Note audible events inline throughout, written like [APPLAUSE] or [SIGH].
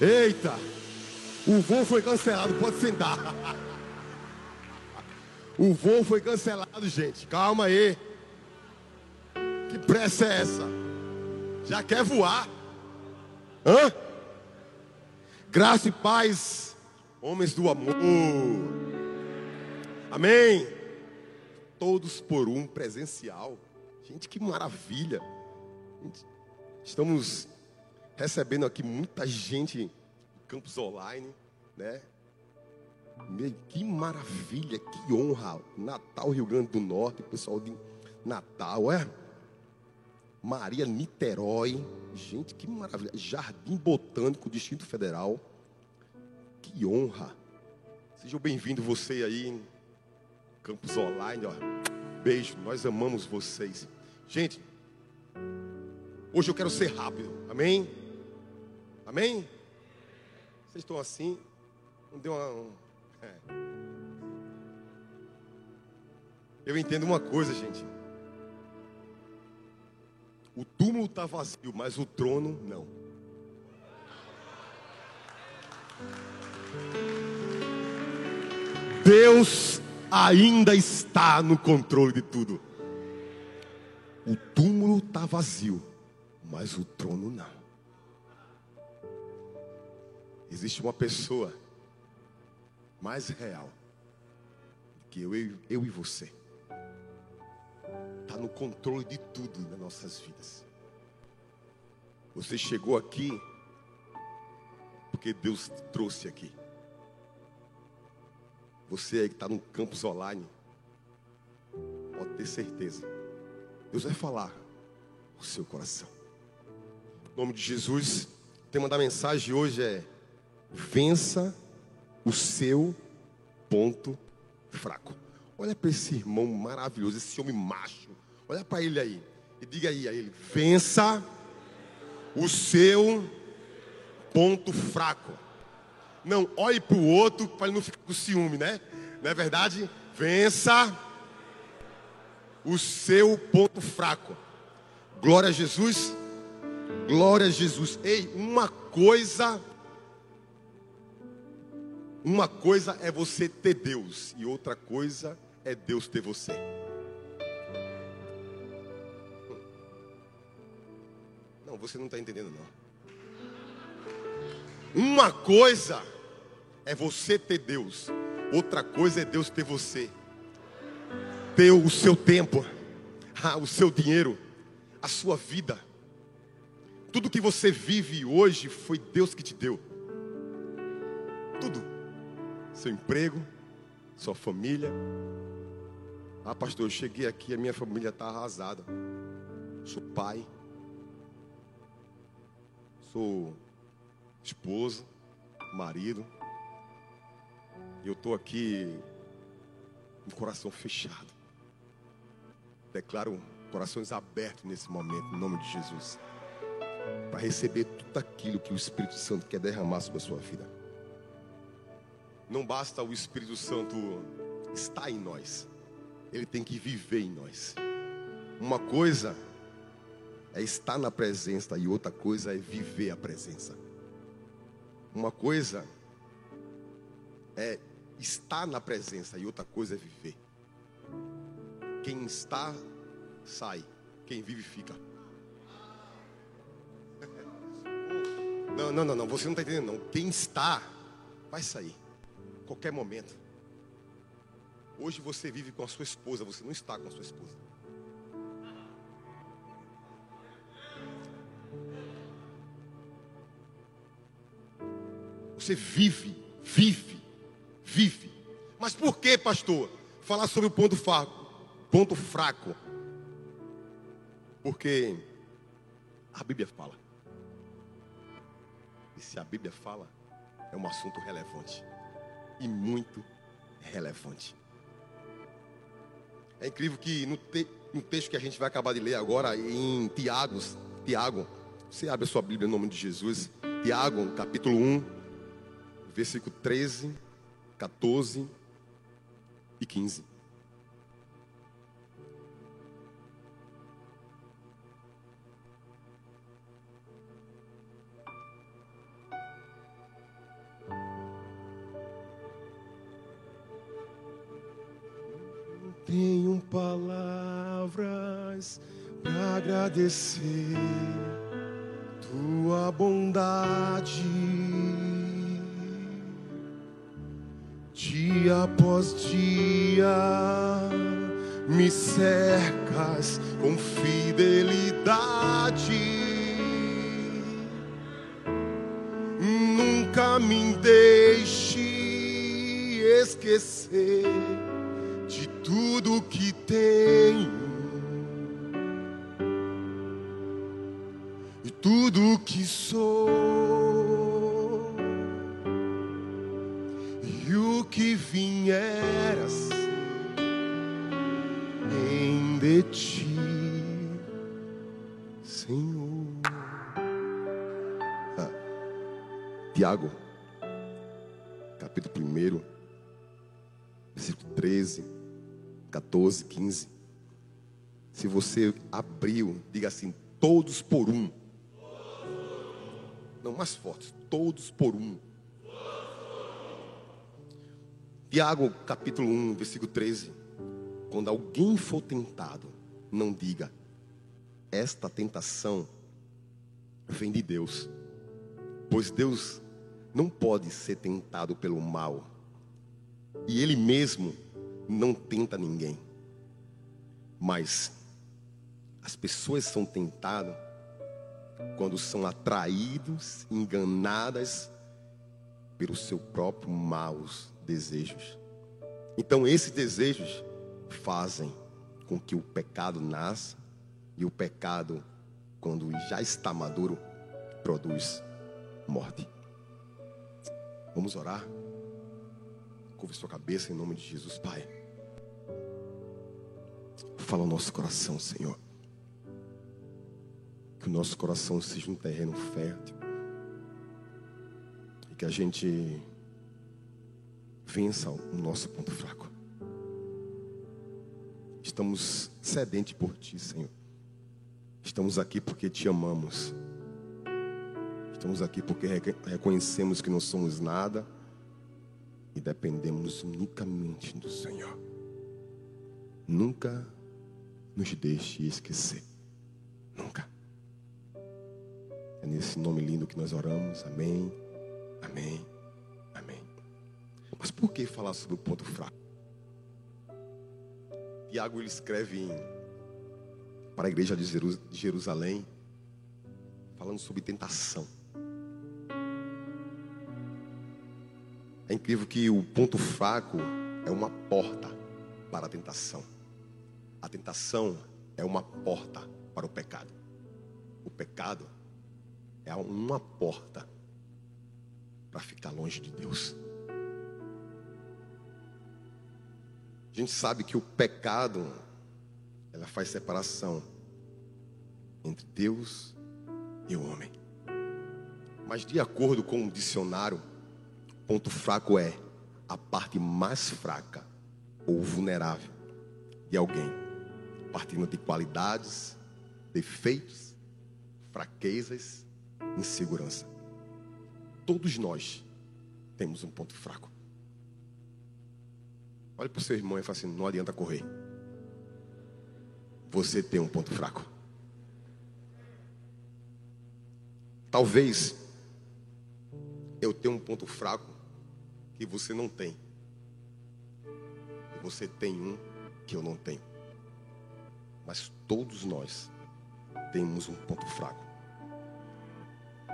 Eita! O voo foi cancelado, pode sentar. O voo foi cancelado, gente. Calma aí. Que pressa é essa? Já quer voar? Hã? Graça e paz, homens do amor. Amém. Todos por um presencial. Gente, que maravilha. Estamos recebendo aqui muita gente campus online, né? Que maravilha, que honra. Natal, Rio Grande do Norte, pessoal de Natal, é? Maria Niterói, gente, que maravilha. Jardim Botânico, Distrito Federal. Que honra. Seja bem-vindo você aí, campus online, ó. Beijo, nós amamos vocês. Gente, hoje eu quero ser rápido, amém? Amém? Vocês estão assim? Não deu uma. Um, é. Eu entendo uma coisa, gente. O túmulo está vazio, mas o trono não. Deus ainda está no controle de tudo. O túmulo está vazio, mas o trono não. Existe uma pessoa mais real que eu, eu, eu e você. Está no controle de tudo nas nossas vidas. Você chegou aqui porque Deus te trouxe aqui. Você aí que está no campus online, pode ter certeza. Deus vai falar o seu coração. Em nome de Jesus, o tema da mensagem hoje é vença o seu ponto fraco. Olha para esse irmão maravilhoso, esse homem macho. Olha para ele aí e diga aí a ele: vença o seu ponto fraco. Não, olhe para o outro para ele não ficar com ciúme, né? Não é verdade? Vença o seu ponto fraco. Glória a Jesus. Glória a Jesus. Ei, uma coisa uma coisa é você ter Deus e outra coisa é Deus ter você. Não, você não está entendendo não. Uma coisa é você ter Deus, outra coisa é Deus ter você. Ter o seu tempo, [LAUGHS] o seu dinheiro, a sua vida. Tudo que você vive hoje foi Deus que te deu. Seu emprego, sua família. Ah, pastor, eu cheguei aqui, a minha família está arrasada. Sou pai, sou esposo, marido. Eu estou aqui com o coração fechado. Declaro corações abertos nesse momento, em nome de Jesus. Para receber tudo aquilo que o Espírito Santo quer derramar sobre a sua vida. Não basta o Espírito Santo estar em nós, ele tem que viver em nós. Uma coisa é estar na presença e outra coisa é viver a presença. Uma coisa é estar na presença e outra coisa é viver. Quem está, sai. Quem vive, fica. [LAUGHS] Não, não, não, não. Você não está entendendo, não. Quem está, vai sair qualquer momento. Hoje você vive com a sua esposa, você não está com a sua esposa. Você vive, vive, vive. Mas por que, pastor? Falar sobre o ponto fraco. Ponto fraco. Porque a Bíblia fala. E se a Bíblia fala, é um assunto relevante e muito relevante. É incrível que no, te, no, texto que a gente vai acabar de ler agora, em Tiago, Tiago, você abre a sua Bíblia em nome de Jesus, Tiago, capítulo 1, versículo 13, 14 e 15. Agradecer tua bondade. Dia após dia me cercas com fidelidade. Nunca me deixe esquecer de tudo que tenho tudo que sou e o que vier a ser em de ti, Senhor. Ah, Tiago, capítulo 1, versículo 13, 14, 15. Se você abriu, diga assim: todos por um. Não, mais forte, todos por um. Tiago, capítulo 1, versículo 13. Quando alguém for tentado, não diga, esta tentação vem de Deus, pois Deus não pode ser tentado pelo mal, e Ele mesmo não tenta ninguém, mas as pessoas são tentadas quando são atraídos, enganadas pelos seus próprios maus desejos. Então, esses desejos fazem com que o pecado nasça e o pecado, quando já está maduro, produz morte. Vamos orar? Curve sua cabeça em nome de Jesus, Pai. Fala o nosso coração, Senhor. Que o nosso coração seja um terreno fértil. E que a gente vença o nosso ponto fraco. Estamos sedentes por Ti, Senhor. Estamos aqui porque Te amamos. Estamos aqui porque reconhecemos que não somos nada e dependemos unicamente do Senhor. Nunca nos deixe esquecer. Nunca. É nesse nome lindo que nós oramos. Amém. Amém. Amém. Mas por que falar sobre o ponto fraco? Tiago ele escreve em, para a igreja de Jerusalém, falando sobre tentação. É incrível que o ponto fraco é uma porta para a tentação. A tentação é uma porta para o pecado. O pecado é uma porta para ficar longe de Deus. A gente sabe que o pecado ela faz separação entre Deus e o homem. Mas de acordo com o dicionário, ponto fraco é a parte mais fraca ou vulnerável de alguém, partindo de qualidades, defeitos, fraquezas, insegurança. Todos nós temos um ponto fraco. Olhe para o seu irmão e fale assim: não adianta correr. Você tem um ponto fraco. Talvez eu tenha um ponto fraco que você não tem. E você tem um que eu não tenho. Mas todos nós temos um ponto fraco.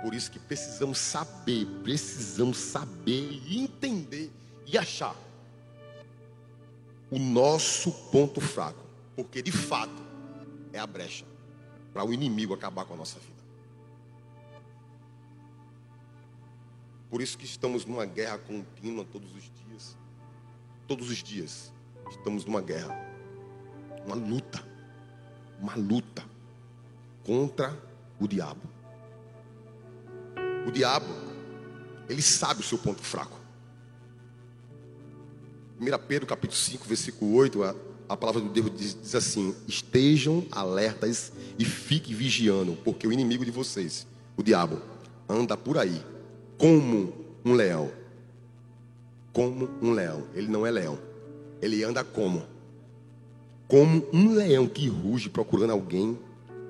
Por isso que precisamos saber, precisamos saber e entender e achar o nosso ponto fraco, porque de fato é a brecha para o inimigo acabar com a nossa vida. Por isso que estamos numa guerra contínua todos os dias. Todos os dias estamos numa guerra, uma luta, uma luta contra o diabo. O diabo, ele sabe o seu ponto fraco. 1 Pedro capítulo 5, versículo 8, a, a palavra do Deus diz, diz assim: Estejam alertas e fiquem vigiando, porque o inimigo de vocês, o diabo, anda por aí como um leão. Como um leão. Ele não é leão. Ele anda como? como um leão que ruge procurando alguém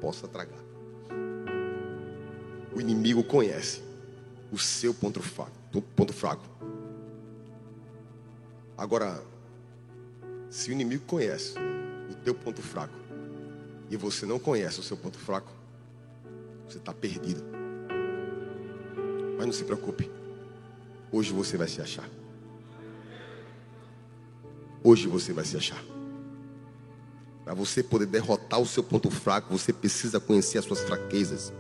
possa tragar. O inimigo conhece o seu ponto fraco, ponto fraco. Agora, se o inimigo conhece o teu ponto fraco e você não conhece o seu ponto fraco, você está perdido. Mas não se preocupe. Hoje você vai se achar. Hoje você vai se achar. Para você poder derrotar o seu ponto fraco, você precisa conhecer as suas fraquezas.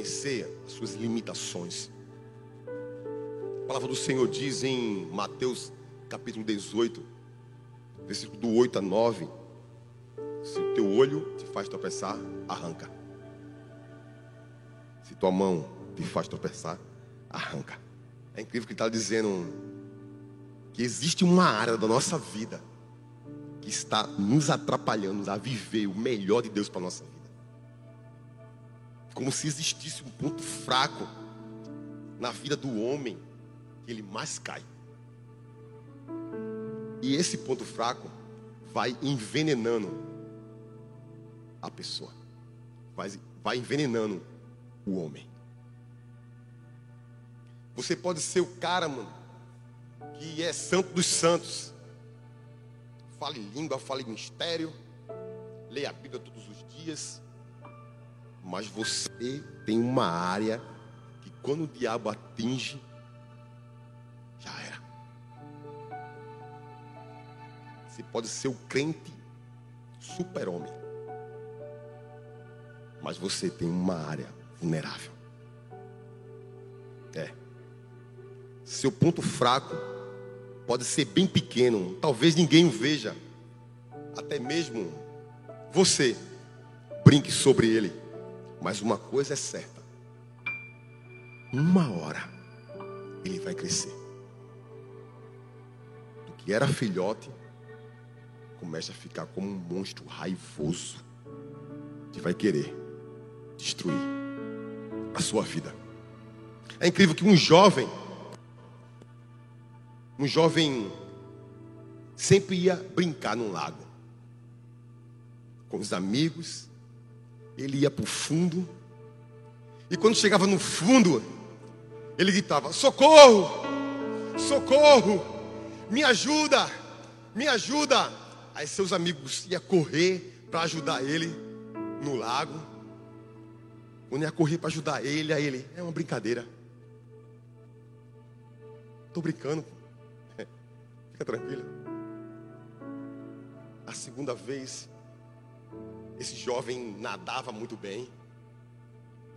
Conhecer as suas limitações. A palavra do Senhor diz em Mateus capítulo 18, versículo do 8 a 9. Se o teu olho te faz tropeçar, arranca. Se tua mão te faz tropeçar, arranca. É incrível que ele está dizendo que existe uma área da nossa vida que está nos atrapalhando a viver o melhor de Deus para a nossa vida. Como se existisse um ponto fraco na vida do homem que ele mais cai. E esse ponto fraco vai envenenando a pessoa, vai, vai envenenando o homem. Você pode ser o cara, mano, que é santo dos santos. Fale língua, fale mistério, leia a Bíblia todos os dias. Mas você tem uma área que quando o diabo atinge, já era. Você pode ser o crente super-homem. Mas você tem uma área vulnerável. É. Seu ponto fraco pode ser bem pequeno, talvez ninguém o veja, até mesmo você brinque sobre ele, mas uma coisa é certa: uma hora ele vai crescer. Do que era filhote, começa a ficar como um monstro raivoso que vai querer destruir a sua vida. É incrível que um jovem um jovem sempre ia brincar num lago com os amigos. Ele ia para o fundo. E quando chegava no fundo, ele gritava: Socorro! Socorro! Me ajuda! Me ajuda! Aí seus amigos iam correr para ajudar ele no lago. Quando ia correr para ajudar ele, aí ele: É uma brincadeira. Estou brincando. [LAUGHS] Fica tranquila. A segunda vez, esse jovem nadava muito bem.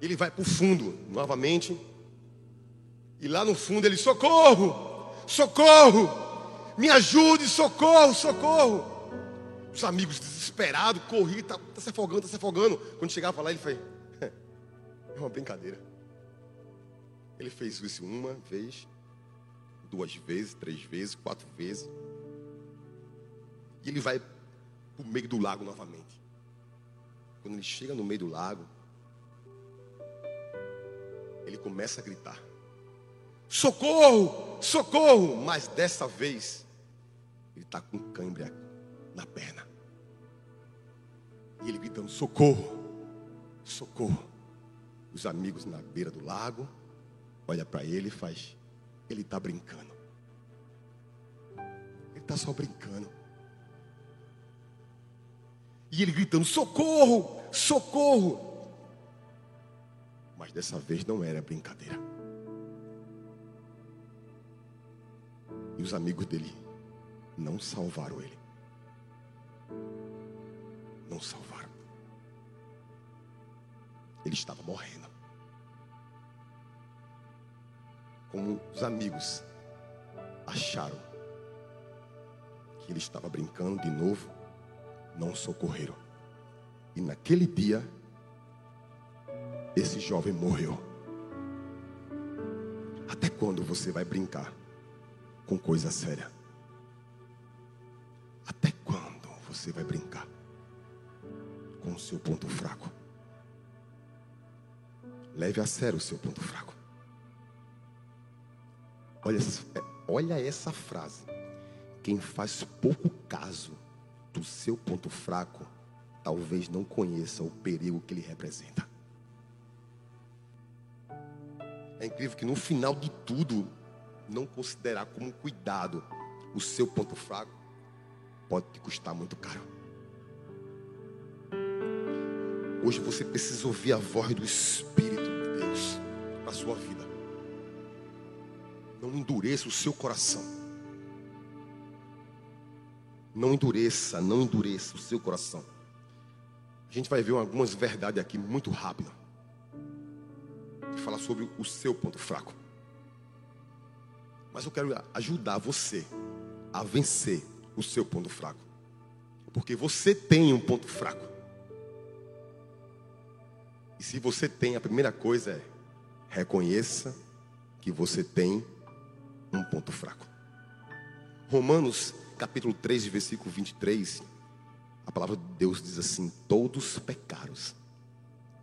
Ele vai para o fundo novamente. E lá no fundo ele: socorro! Socorro! Me ajude, socorro, socorro! Os amigos desesperados, corriam, está tá se afogando, está se afogando. Quando chegava lá, ele foi: é uma brincadeira. Ele fez isso uma vez, duas vezes, três vezes, quatro vezes. E ele vai para o meio do lago novamente. Quando ele chega no meio do lago, ele começa a gritar: Socorro! Socorro! Mas dessa vez, ele está com cãibra na perna. E ele gritando: Socorro! Socorro! Os amigos na beira do lago olha para ele e faz ele está brincando. Ele está só brincando. E ele gritando: socorro, socorro. Mas dessa vez não era brincadeira. E os amigos dele não salvaram ele. Não salvaram. Ele estava morrendo. como os amigos acharam que ele estava brincando de novo, não socorreram. E naquele dia, esse jovem morreu. Até quando você vai brincar com coisa séria? Até quando você vai brincar com o seu ponto fraco? Leve a sério o seu ponto fraco. Olha, olha essa frase. Quem faz pouco caso do seu ponto fraco, talvez não conheça o perigo que ele representa. É incrível que no final de tudo, não considerar como cuidado o seu ponto fraco pode te custar muito caro. Hoje você precisa ouvir a voz do Espírito de Deus na sua vida. Não endureça o seu coração. Não endureça, não endureça o seu coração. A gente vai ver algumas verdades aqui muito rápido. Falar sobre o seu ponto fraco. Mas eu quero ajudar você a vencer o seu ponto fraco. Porque você tem um ponto fraco. E se você tem, a primeira coisa é reconheça que você tem um ponto fraco. Romanos capítulo 3, versículo 23, a palavra de Deus diz assim: Todos pecaram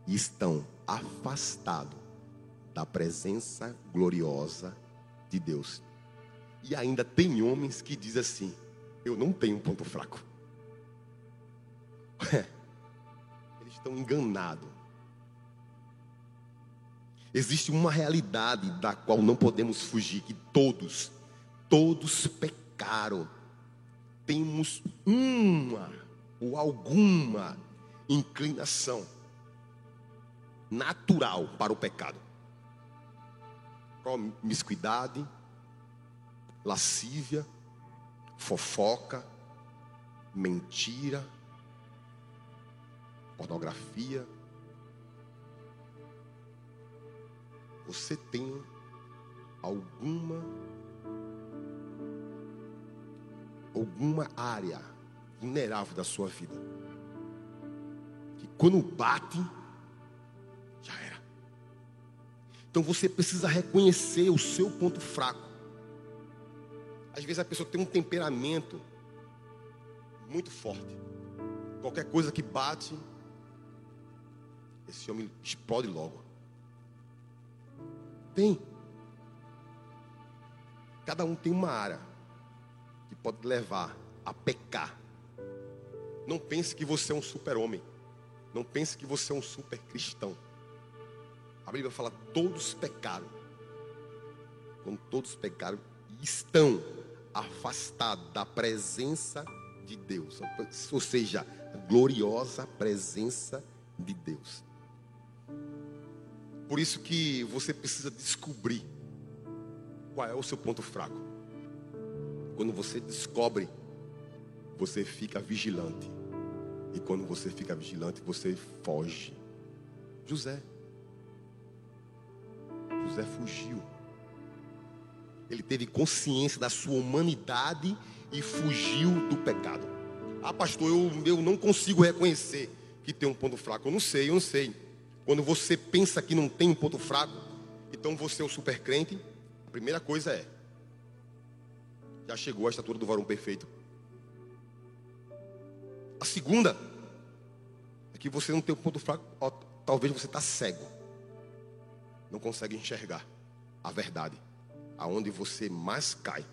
e estão afastados da presença gloriosa de Deus. E ainda tem homens que dizem assim: Eu não tenho um ponto fraco. [LAUGHS] Eles estão enganados. Existe uma realidade da qual não podemos fugir: que todos, todos pecaram. Temos uma ou alguma inclinação natural para o pecado. Promiscuidade, lascívia, fofoca, mentira, pornografia. Você tem alguma alguma área vulnerável da sua vida que quando bate já era. Então você precisa reconhecer o seu ponto fraco. Às vezes a pessoa tem um temperamento muito forte. Qualquer coisa que bate, esse homem explode logo. Tem. Cada um tem uma área pode levar a pecar. Não pense que você é um super-homem. Não pense que você é um super cristão. A Bíblia fala: todos pecaram. Quando todos pecaram, estão afastados da presença de Deus, ou seja, a gloriosa presença de Deus. Por isso que você precisa descobrir qual é o seu ponto fraco. Quando você descobre, você fica vigilante. E quando você fica vigilante, você foge. José. José fugiu. Ele teve consciência da sua humanidade e fugiu do pecado. Ah, pastor, eu, eu não consigo reconhecer que tem um ponto fraco. Eu não sei, eu não sei. Quando você pensa que não tem um ponto fraco, então você é o super crente. A primeira coisa é: já chegou a estatura do varão perfeito. A segunda é que você não tem um ponto fraco. Ó, talvez você está cego, não consegue enxergar a verdade aonde você mais cai.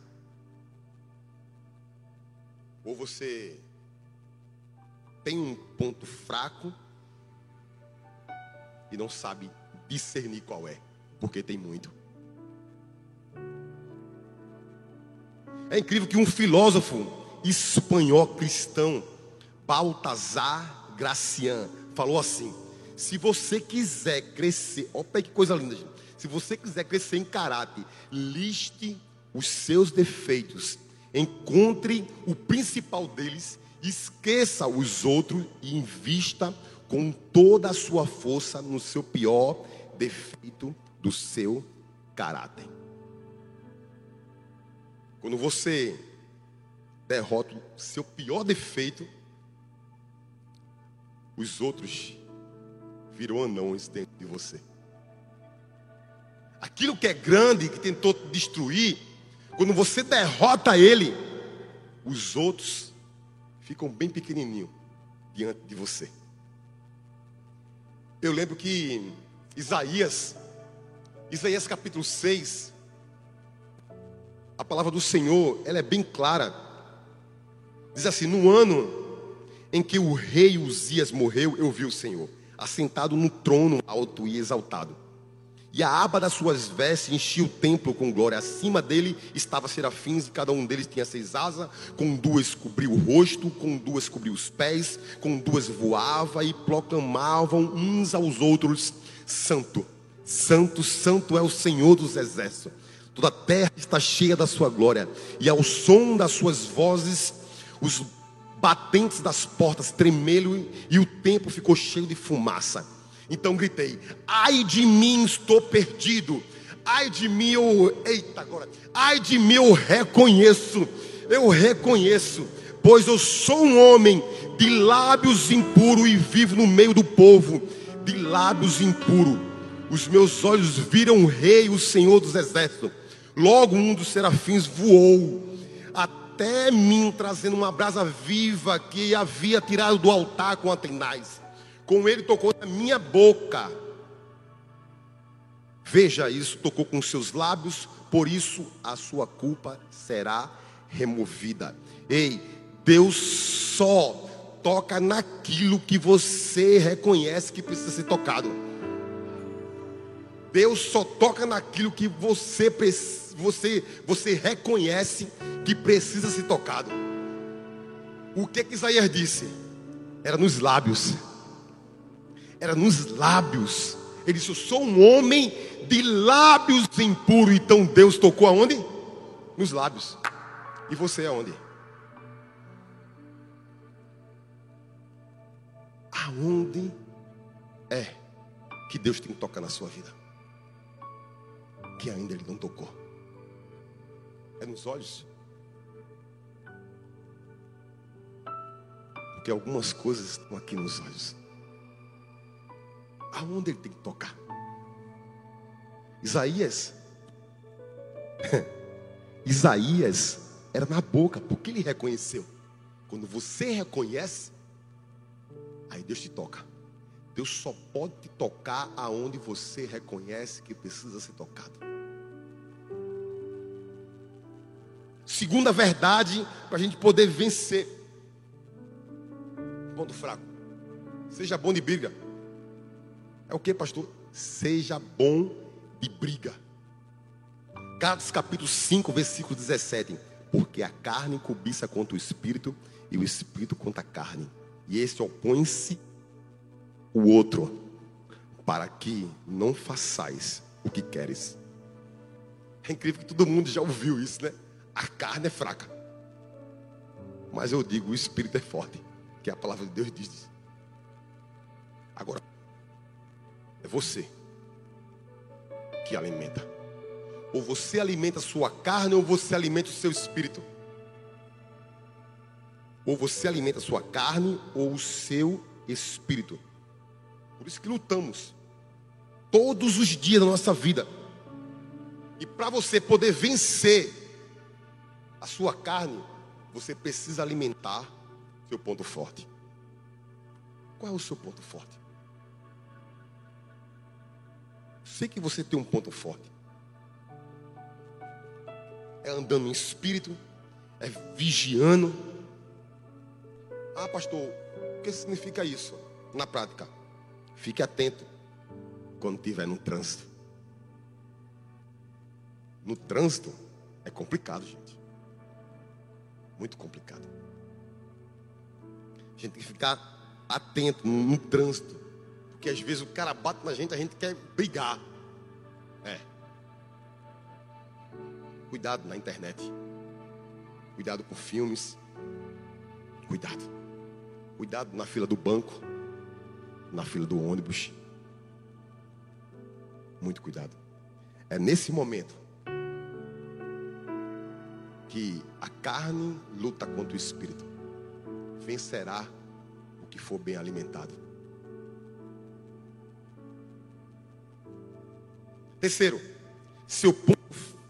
Ou você tem um ponto fraco e não sabe discernir qual é, porque tem muito. É incrível que um filósofo espanhol cristão, Baltazar Gracian, falou assim: se você quiser crescer, olha que coisa linda, gente. Se você quiser crescer em caráter, liste os seus defeitos, encontre o principal deles, esqueça os outros e invista com toda a sua força no seu pior defeito do seu caráter. Quando você derrota o seu pior defeito, os outros viram anãos dentro de você. Aquilo que é grande, que tentou te destruir, quando você derrota ele, os outros ficam bem pequenininhos diante de você. Eu lembro que Isaías, Isaías capítulo 6, a palavra do Senhor, ela é bem clara Diz assim: No ano em que o rei Uzias morreu, eu vi o Senhor, assentado no trono alto e exaltado. E a aba das suas vestes enchia o templo com glória. Acima dele estava serafins, e cada um deles tinha seis asas. Com duas cobriu o rosto, com duas cobriu os pés, com duas voava e proclamavam uns aos outros: Santo, Santo, Santo é o Senhor dos exércitos. Toda a terra está cheia da sua glória, e ao som das suas vozes, os batentes das portas tremeram e o templo ficou cheio de fumaça. Então gritei: Ai de mim, estou perdido. Ai de mim, eu. Eita, agora. Ai de mim, eu reconheço. Eu reconheço. Pois eu sou um homem de lábios impuros e vivo no meio do povo de lábios impuros. Os meus olhos viram o Rei, o Senhor dos Exércitos. Logo um dos serafins voou até mim, trazendo uma brasa viva que havia tirado do altar com Atenais com ele tocou na minha boca. Veja isso, tocou com seus lábios, por isso a sua culpa será removida. Ei, Deus só toca naquilo que você reconhece que precisa ser tocado. Deus só toca naquilo que você você você reconhece que precisa ser tocado. O que que Isaías disse? Era nos lábios era nos lábios. Ele disse: Eu sou um homem de lábios impuros. Então Deus tocou aonde? Nos lábios. E você aonde? Aonde é que Deus tem que tocar na sua vida? Que ainda Ele não tocou. É nos olhos. Porque algumas coisas estão aqui nos olhos aonde ele tem que tocar. Isaías, [LAUGHS] Isaías era na boca, porque ele reconheceu. Quando você reconhece, aí Deus te toca. Deus só pode te tocar aonde você reconhece que precisa ser tocado. Segunda verdade, para a gente poder vencer. Ponto fraco. Seja bom de briga. É o que, pastor? Seja bom de briga. Gálatas capítulo 5, versículo 17. Porque a carne cobiça contra o espírito e o espírito contra a carne. E esse opõe-se o outro, para que não façais o que queres. É incrível que todo mundo já ouviu isso, né? A carne é fraca. Mas eu digo, o espírito é forte. Que a palavra de Deus diz. Agora, é você que alimenta. Ou você alimenta a sua carne, ou você alimenta o seu espírito. Ou você alimenta a sua carne, ou o seu espírito. Por isso que lutamos todos os dias da nossa vida. E para você poder vencer a sua carne, você precisa alimentar seu ponto forte. Qual é o seu ponto forte? Sei que você tem um ponto forte. É andando em espírito, é vigiando. Ah, pastor, o que significa isso na prática? Fique atento quando estiver no trânsito. No trânsito é complicado, gente. Muito complicado. A gente tem que ficar atento no, no trânsito. Porque às vezes o cara bate na gente, a gente quer brigar. É. Cuidado na internet. Cuidado com filmes. Cuidado. Cuidado na fila do banco. Na fila do ônibus. Muito cuidado. É nesse momento que a carne luta contra o espírito. Vencerá o que for bem alimentado. Terceiro, seu ponto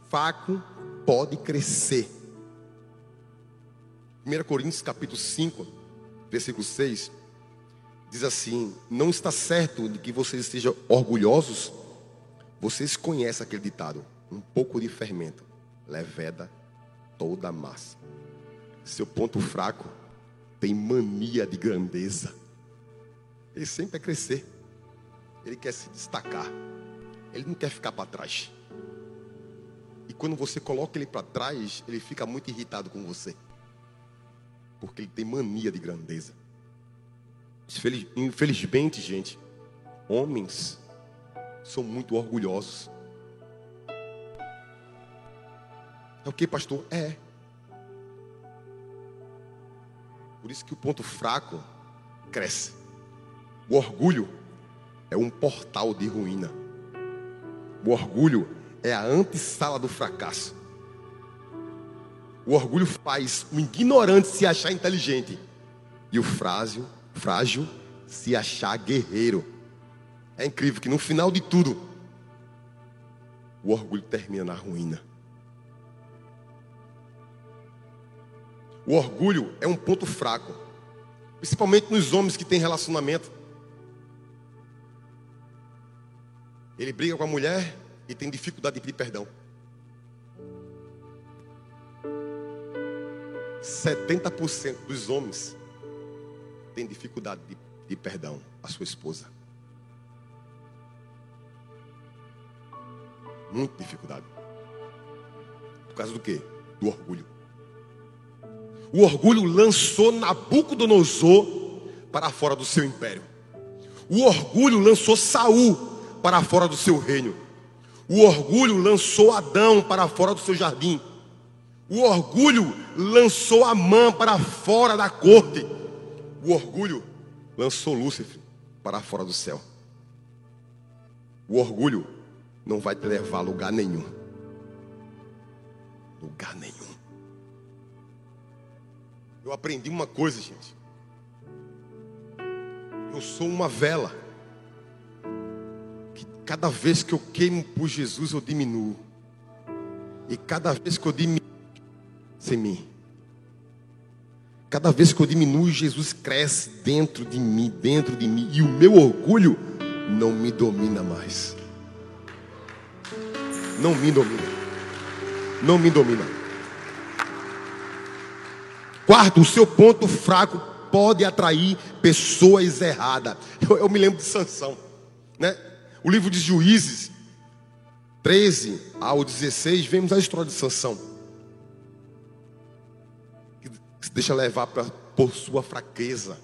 fraco pode crescer. 1 Coríntios capítulo 5, versículo 6, diz assim: Não está certo de que vocês estejam orgulhosos. Vocês conhecem aquele ditado: um pouco de fermento leveda toda a massa. Seu ponto fraco tem mania de grandeza. Ele sempre quer crescer. Ele quer se destacar. Ele não quer ficar para trás. E quando você coloca ele para trás, ele fica muito irritado com você. Porque ele tem mania de grandeza. Infelizmente, gente, homens são muito orgulhosos. É o que, pastor? É. Por isso que o ponto fraco cresce. O orgulho é um portal de ruína. O orgulho é a antessala do fracasso. O orgulho faz o ignorante se achar inteligente e o frágil, frágil se achar guerreiro. É incrível que no final de tudo, o orgulho termina na ruína. O orgulho é um ponto fraco, principalmente nos homens que têm relacionamento. Ele briga com a mulher e tem dificuldade de pedir perdão. 70% dos homens têm dificuldade de pedir perdão à sua esposa. Muita dificuldade. Por causa do quê? Do orgulho. O orgulho lançou Nabucodonosor para fora do seu império. O orgulho lançou Saul para fora do seu reino. O orgulho lançou Adão para fora do seu jardim. O orgulho lançou Amã para fora da corte. O orgulho lançou Lúcifer para fora do céu. O orgulho não vai te levar a lugar nenhum. Lugar nenhum. Eu aprendi uma coisa, gente. Eu sou uma vela. Que cada vez que eu queimo por Jesus, eu diminuo. E cada vez que eu diminuo em mim. Cada vez que eu diminuo, Jesus cresce dentro de mim, dentro de mim. E o meu orgulho não me domina mais. Não me domina. Não me domina. Quarto, o seu ponto fraco pode atrair pessoas erradas. [LAUGHS] Eu, eu me lembro de Sansão, né? O livro de Juízes 13 ao 16, vemos a história de Sansão. Que se deixa levar pra, por sua fraqueza.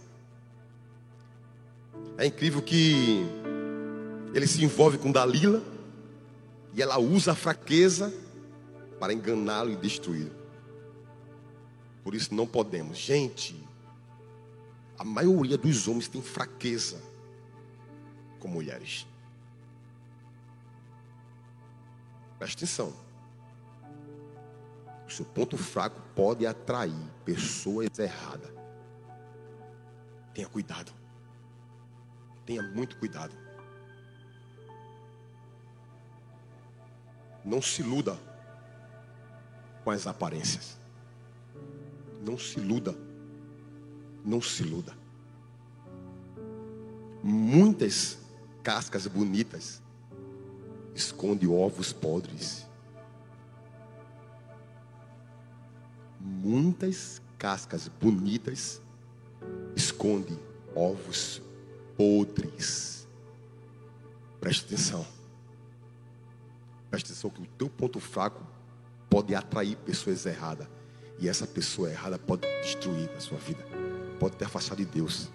É incrível que ele se envolve com Dalila e ela usa a fraqueza para enganá-lo e destruí-lo. Por isso não podemos. Gente, a maioria dos homens tem fraqueza com mulheres. Preste atenção. O seu ponto fraco pode atrair pessoas erradas. Tenha cuidado. Tenha muito cuidado. Não se iluda com as aparências. Não se iluda. Não se iluda. Muitas cascas bonitas esconde ovos podres. Muitas cascas bonitas esconde ovos podres. Preste atenção. Preste atenção que o teu ponto fraco pode atrair pessoas erradas. E essa pessoa errada pode destruir a sua vida, pode te afastar de Deus.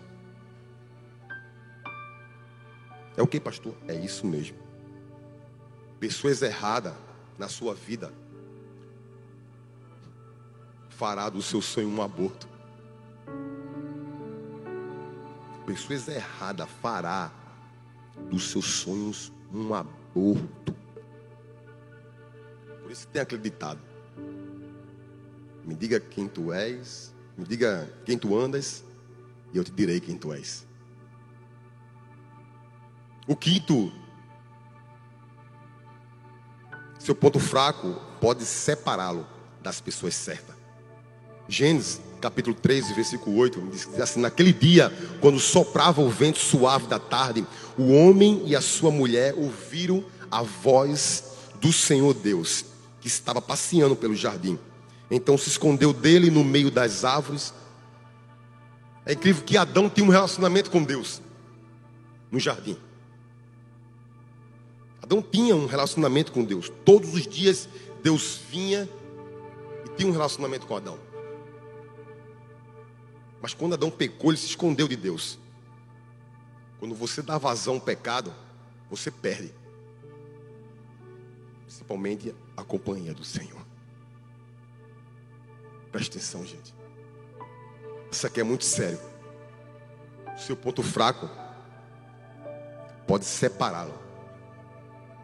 É o que, pastor? É isso mesmo. Pessoas erradas na sua vida fará do seu sonho um aborto. Pessoas erradas fará dos seus sonhos um aborto. Por isso tem acreditado. Me diga quem tu és, me diga quem tu andas, e eu te direi quem tu és. O quinto, seu ponto fraco pode separá-lo das pessoas certas. Gênesis capítulo 13, versículo 8, diz assim: Naquele dia, quando soprava o vento suave da tarde, o homem e a sua mulher ouviram a voz do Senhor Deus, que estava passeando pelo jardim. Então se escondeu dele no meio das árvores. É incrível que Adão tinha um relacionamento com Deus no jardim. Adão tinha um relacionamento com Deus. Todos os dias Deus vinha e tinha um relacionamento com Adão. Mas quando Adão pecou, ele se escondeu de Deus. Quando você dá vazão ao pecado, você perde. Principalmente a companhia do Senhor. Presta atenção, gente. Isso aqui é muito sério. O seu ponto fraco pode separá-lo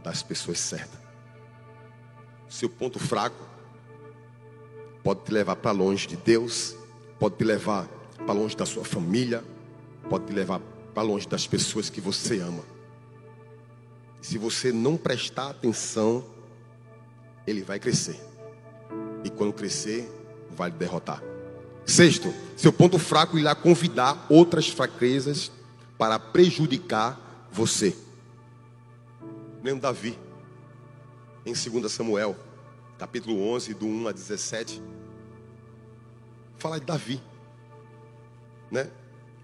das pessoas certas. O seu ponto fraco pode te levar para longe de Deus, pode te levar para longe da sua família, pode te levar para longe das pessoas que você ama. Se você não prestar atenção, ele vai crescer. E quando crescer, vai lhe derrotar. Sexto, seu ponto fraco irá convidar outras fraquezas para prejudicar você. Lembra Davi, em 2 Samuel, capítulo 11, do 1 a 17. Fala de Davi. Né?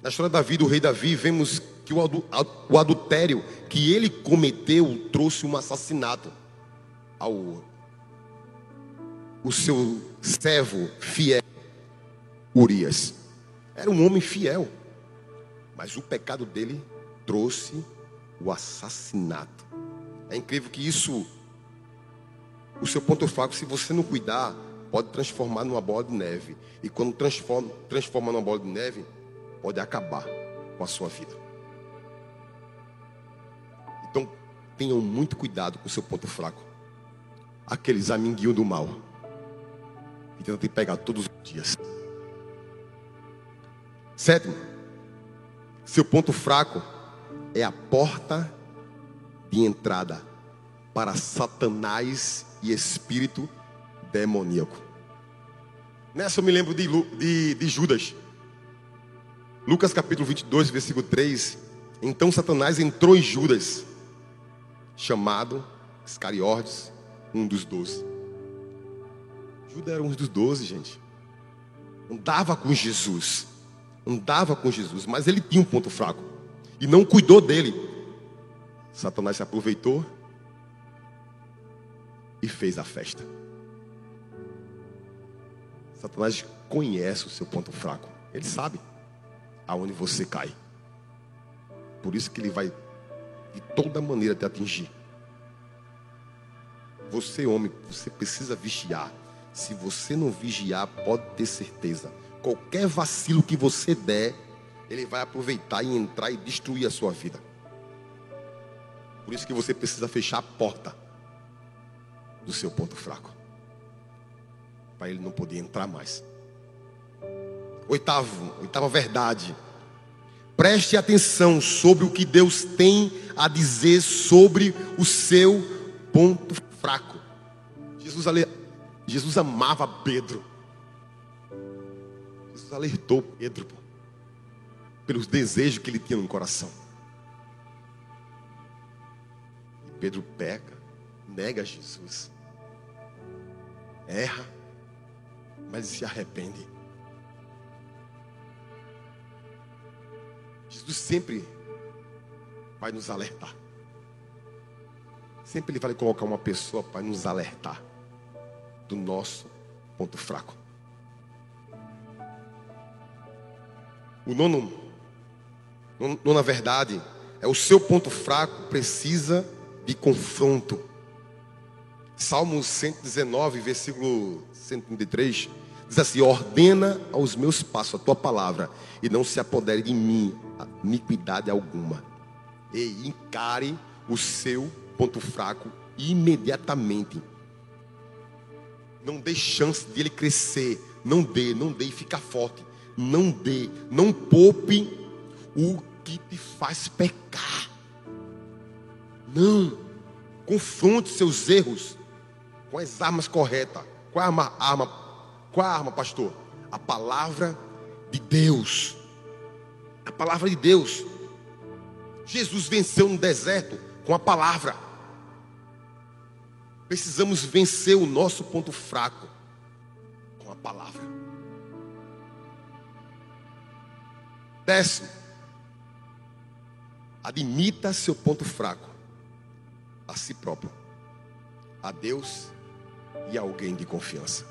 Na história de Davi, do rei Davi, vemos que o adultério que ele cometeu trouxe um assassinato ao o seu servo fiel, Urias. Era um homem fiel, mas o pecado dele trouxe o assassinato. É incrível que isso, o seu ponto fraco, se você não cuidar, pode transformar numa bola de neve. E quando transforma, transforma numa bola de neve, pode acabar com a sua vida. Então, tenham muito cuidado com o seu ponto fraco. Aqueles amiguinhos do mal e tenta te pegar todos os dias. Sétimo, seu ponto fraco é a porta de entrada para Satanás e espírito demoníaco. Nessa eu me lembro de, de, de Judas. Lucas capítulo 22, versículo 3. Então Satanás entrou em Judas, chamado Iscariotes, um dos doze. Judas era um dos doze, gente. Andava com Jesus. Andava com Jesus, mas ele tinha um ponto fraco. E não cuidou dele. Satanás se aproveitou e fez a festa. Satanás conhece o seu ponto fraco. Ele sabe aonde você cai. Por isso que ele vai de toda maneira te atingir. Você, homem, você precisa vigiar. Se você não vigiar, pode ter certeza. Qualquer vacilo que você der, ele vai aproveitar e entrar e destruir a sua vida. Por isso que você precisa fechar a porta do seu ponto fraco. Para ele não poder entrar mais. Oitavo, oitava verdade. Preste atenção sobre o que Deus tem a dizer sobre o seu ponto fraco. Jesus Jesus amava Pedro. Jesus alertou Pedro pô, pelos desejos que ele tinha no coração. E Pedro peca, nega Jesus, erra, mas se arrepende. Jesus sempre vai nos alertar. Sempre ele vai colocar uma pessoa para nos alertar do nosso ponto fraco. O nono, nona verdade, é o seu ponto fraco precisa de confronto. Salmo 119, versículo 133, diz assim: Ordena aos meus passos a tua palavra, e não se apodere de mim iniquidade alguma. E encare o seu ponto fraco imediatamente. Não dê chance de ele crescer. Não dê, não dê e fica forte. Não dê, não poupe o que te faz pecar. Não. Confronte seus erros com as armas corretas. Qual é a arma? Qual é a arma, pastor? A palavra de Deus. A palavra de Deus. Jesus venceu no deserto com a palavra. Precisamos vencer o nosso ponto fraco palavra. Décimo, admita seu ponto fraco a si próprio, a Deus e a alguém de confiança.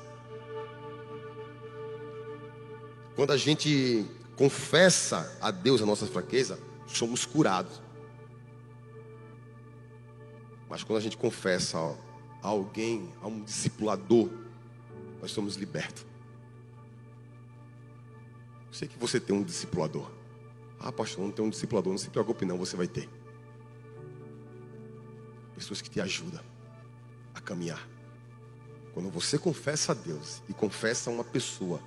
Quando a gente confessa a Deus a nossa fraqueza, somos curados. Mas quando a gente confessa a alguém, a um discipulador, nós somos libertos. Eu sei que você tem um discipulador. Ah, pastor, não tem um discipulador, não se preocupe não, você vai ter. Pessoas que te ajudam a caminhar. Quando você confessa a Deus e confessa a uma pessoa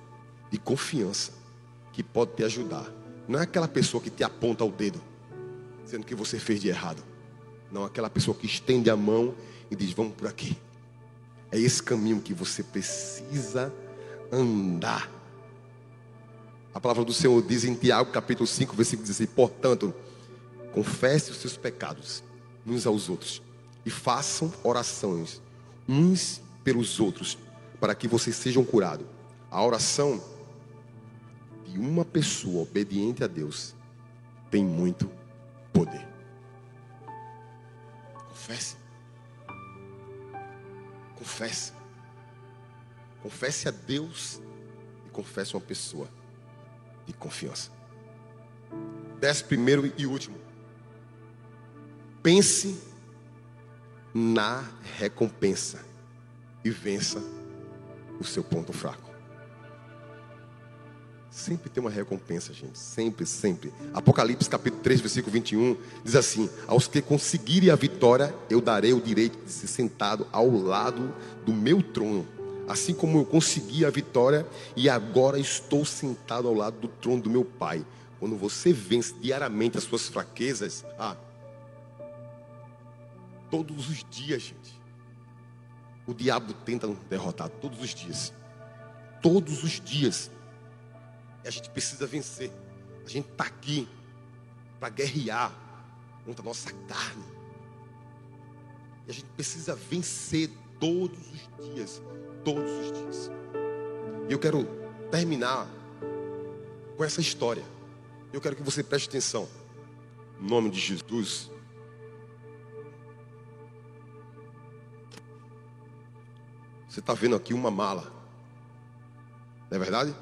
de confiança que pode te ajudar, não é aquela pessoa que te aponta o dedo, dizendo que você fez de errado. Não, aquela pessoa que estende a mão e diz: Vamos por aqui. É esse caminho que você precisa andar. A palavra do Senhor diz em Tiago, capítulo 5, versículo 16: Portanto, confesse os seus pecados uns aos outros e façam orações uns pelos outros, para que vocês sejam curados. A oração de uma pessoa obediente a Deus tem muito poder. Confesse. Confesse. Confesse a Deus e confesse uma pessoa de confiança. Desce primeiro e último. Pense na recompensa e vença o seu ponto fraco. Sempre tem uma recompensa, gente. Sempre, sempre. Apocalipse capítulo 3, versículo 21 diz assim: Aos que conseguirem a vitória, eu darei o direito de ser sentado ao lado do meu trono. Assim como eu consegui a vitória e agora estou sentado ao lado do trono do meu Pai. Quando você vence diariamente as suas fraquezas, ah, todos os dias, gente, o diabo tenta nos derrotar, todos os dias. Todos os dias. E a gente precisa vencer. A gente está aqui para guerrear contra a nossa carne. E a gente precisa vencer todos os dias. Todos os dias. E eu quero terminar com essa história. Eu quero que você preste atenção. Em nome de Jesus. Você está vendo aqui uma mala. Não é verdade?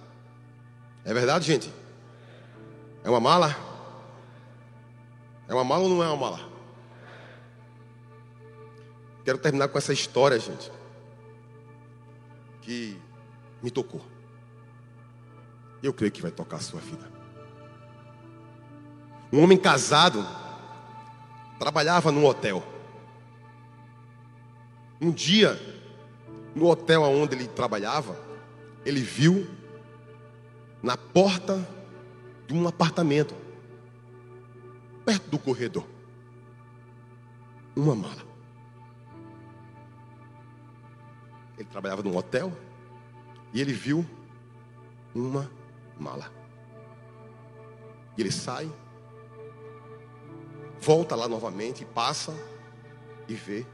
É verdade, gente? É uma mala? É uma mala ou não é uma mala? Quero terminar com essa história, gente, que me tocou. Eu creio que vai tocar a sua vida. Um homem casado trabalhava num hotel. Um dia, no hotel onde ele trabalhava, ele viu na porta de um apartamento, perto do corredor, uma mala. Ele trabalhava num hotel e ele viu uma mala. E ele sai, volta lá novamente, passa e vê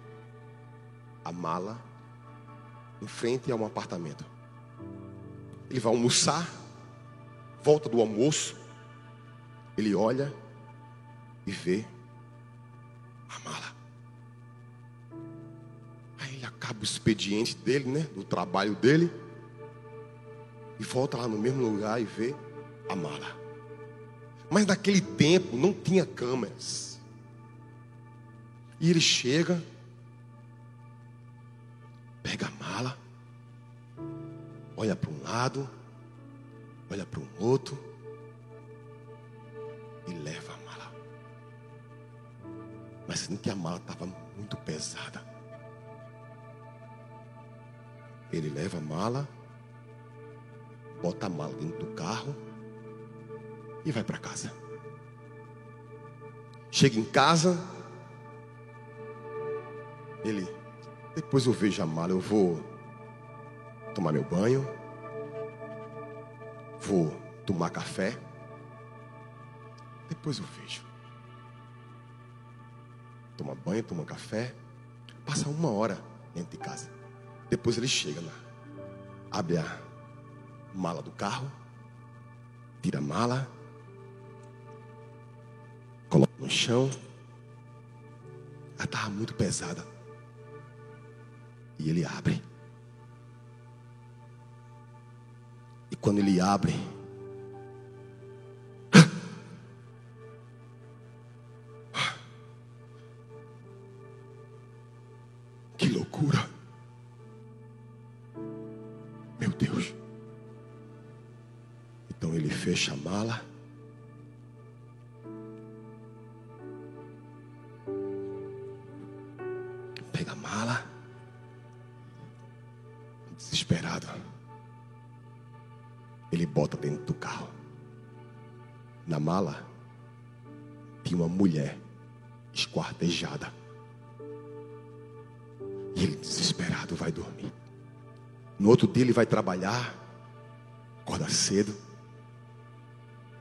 a mala em frente a um apartamento. Ele vai almoçar volta do almoço, ele olha e vê a mala. Aí ele acaba o expediente dele, né? Do trabalho dele. E volta lá no mesmo lugar e vê a mala. Mas naquele tempo não tinha câmeras. E ele chega, pega a mala, olha para um lado, olha para um outro e leva a mala. Mas sendo que a mala estava muito pesada. Ele leva a mala, bota a mala dentro do carro e vai para casa. Chega em casa, ele, depois eu vejo a mala, eu vou tomar meu banho, Vou tomar café. Depois eu vejo. Toma banho, toma café. Passa uma hora dentro de casa. Depois ele chega lá. Abre a mala do carro, tira a mala, coloca no chão. Ela estava muito pesada. E ele abre. Quando ele abre, que loucura. Meu Deus. Então ele fecha a mala. Na mala tinha uma mulher esquartejada. E ele, desesperado, vai dormir. No outro dia, ele vai trabalhar, acorda cedo,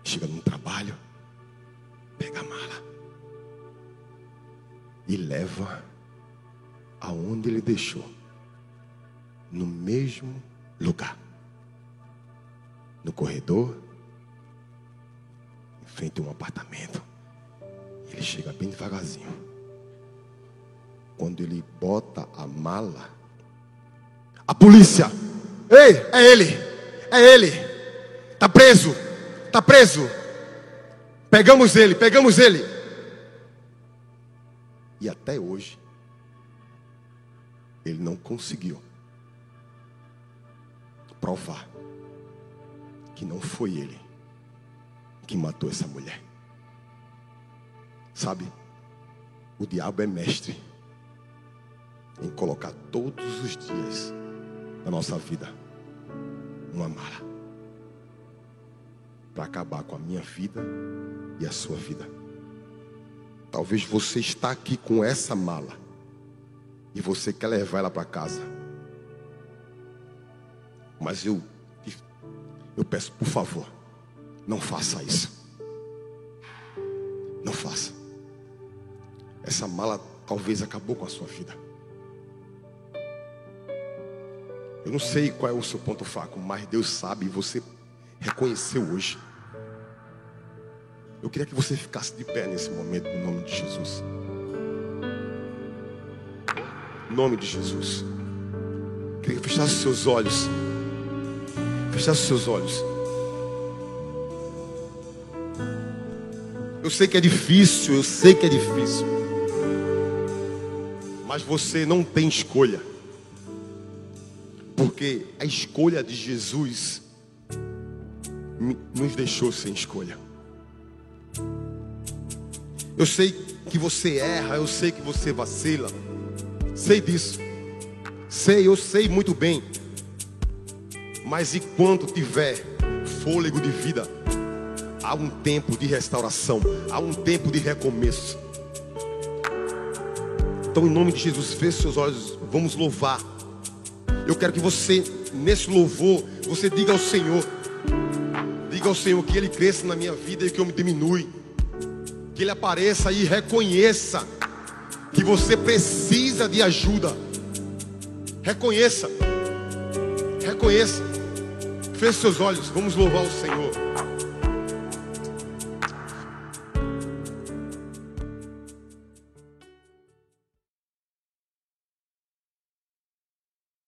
chega no trabalho, pega a mala e leva aonde ele deixou, no mesmo lugar, no corredor, frente a um apartamento. Ele chega bem devagarzinho. Quando ele bota a mala, a polícia, ei, é ele, é ele, está preso, está preso. Pegamos ele, pegamos ele. E até hoje, ele não conseguiu provar que não foi ele que matou essa mulher. Sabe, o diabo é mestre em colocar todos os dias da nossa vida uma mala para acabar com a minha vida e a sua vida. Talvez você está aqui com essa mala e você quer levar ela para casa. Mas eu eu peço, por favor, não faça isso. Não faça. Essa mala talvez acabou com a sua vida. Eu não sei qual é o seu ponto fraco, mas Deus sabe e você reconheceu hoje. Eu queria que você ficasse de pé nesse momento, no nome de Jesus. Em nome de Jesus. Eu queria que fechasse seus olhos. Fechasse seus olhos. Eu sei que é difícil, eu sei que é difícil. Mas você não tem escolha. Porque a escolha de Jesus nos deixou sem escolha. Eu sei que você erra, eu sei que você vacila. Sei disso. Sei, eu sei muito bem. Mas enquanto tiver fôlego de vida, há um tempo de restauração, há um tempo de recomeço. Então, em nome de Jesus, feche seus olhos, vamos louvar. Eu quero que você, nesse louvor, você diga ao Senhor, diga ao Senhor que Ele cresça na minha vida e que eu me diminui. Que Ele apareça e reconheça que você precisa de ajuda. Reconheça, reconheça. Feche seus olhos, vamos louvar o Senhor.